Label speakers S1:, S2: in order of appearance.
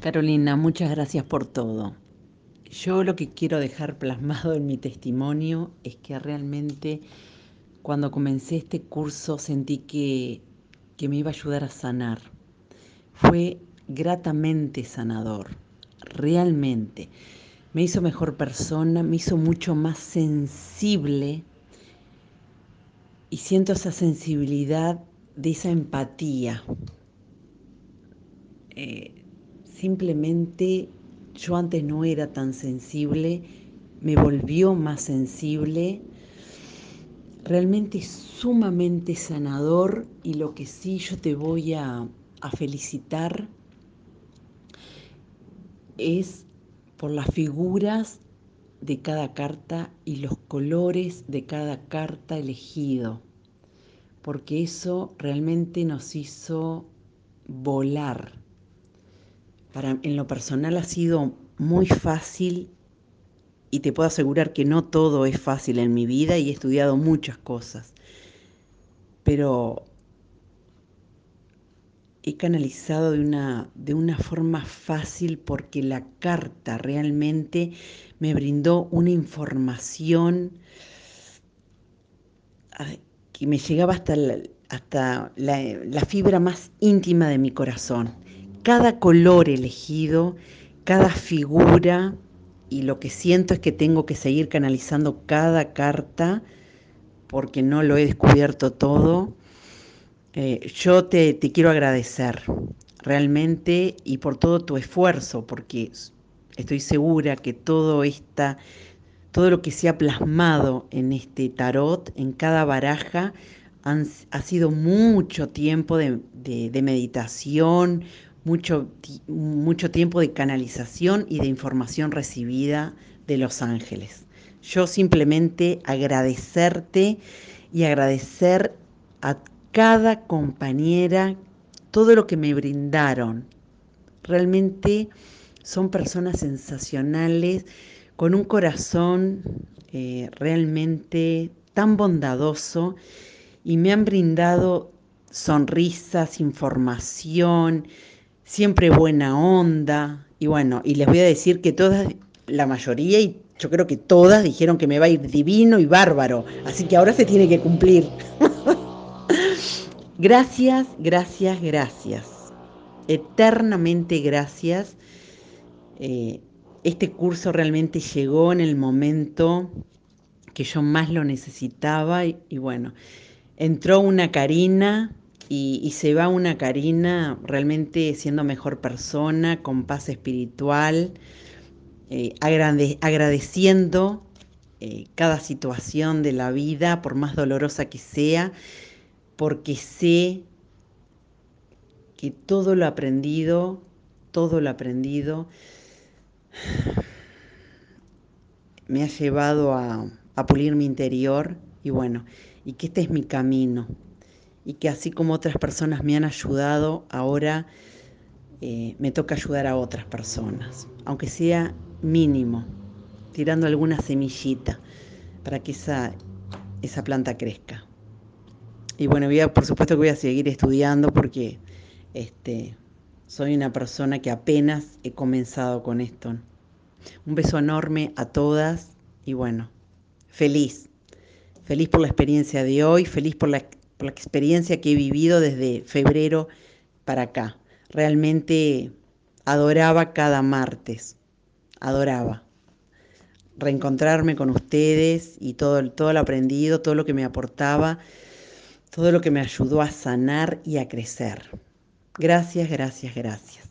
S1: Carolina, muchas gracias por todo. Yo lo que quiero dejar plasmado en mi testimonio es que realmente cuando comencé este curso sentí que, que me iba a ayudar a sanar. Fue gratamente sanador, realmente. Me hizo mejor persona, me hizo mucho más sensible y siento esa sensibilidad de esa empatía. Eh, simplemente yo antes no era tan sensible, me volvió más sensible, realmente sumamente sanador y lo que sí yo te voy a, a felicitar es por las figuras de cada carta y los colores de cada carta elegido, porque eso realmente nos hizo volar. Para, en lo personal ha sido muy fácil y te puedo asegurar que no todo es fácil en mi vida y he estudiado muchas cosas, pero he canalizado de una, de una forma fácil porque la carta realmente me brindó una información que me llegaba hasta, hasta la fibra más íntima de mi corazón. Cada color elegido, cada figura, y lo que siento es que tengo que seguir canalizando cada carta porque no lo he descubierto todo. Eh, yo te, te, quiero agradecer realmente y por todo tu esfuerzo, porque estoy segura que todo esta, todo lo que se ha plasmado en este tarot, en cada baraja, han, ha sido mucho tiempo de, de, de meditación, mucho, mucho tiempo de canalización y de información recibida de los ángeles. Yo simplemente agradecerte y agradecer a cada compañera, todo lo que me brindaron. Realmente son personas sensacionales, con un corazón eh, realmente tan bondadoso y me han brindado sonrisas, información, siempre buena onda. Y bueno, y les voy a decir que todas, la mayoría y yo creo que todas dijeron que me va a ir divino y bárbaro. Así que ahora se tiene que cumplir. Gracias, gracias, gracias. Eternamente gracias. Eh, este curso realmente llegó en el momento que yo más lo necesitaba y, y bueno, entró una Karina y, se va una Karina realmente siendo mejor persona, con paz espiritual, eh, agrade, agradeciendo eh, cada situación de la vida, por más dolorosa que sea porque sé que todo lo aprendido, todo lo aprendido, me ha llevado a, a, pulir mi interior y bueno, y que este es mi camino y que así como otras personas me han ayudado, ahora eh, me toca ayudar a otras personas, aunque sea mínimo, tirando alguna semillita para que esa, esa planta crezca. Y bueno, voy a, por supuesto que voy a seguir estudiando porque este, soy una persona que apenas he comenzado con esto. Un beso enorme a todas y bueno, feliz. Feliz por la experiencia de hoy, feliz por la, por la experiencia que he vivido desde febrero para acá. Realmente adoraba cada martes, adoraba reencontrarme con ustedes y todo, todo lo aprendido, todo lo que me aportaba todo lo que me ayudó a sanar y a crecer. Gracias, gracias, gracias.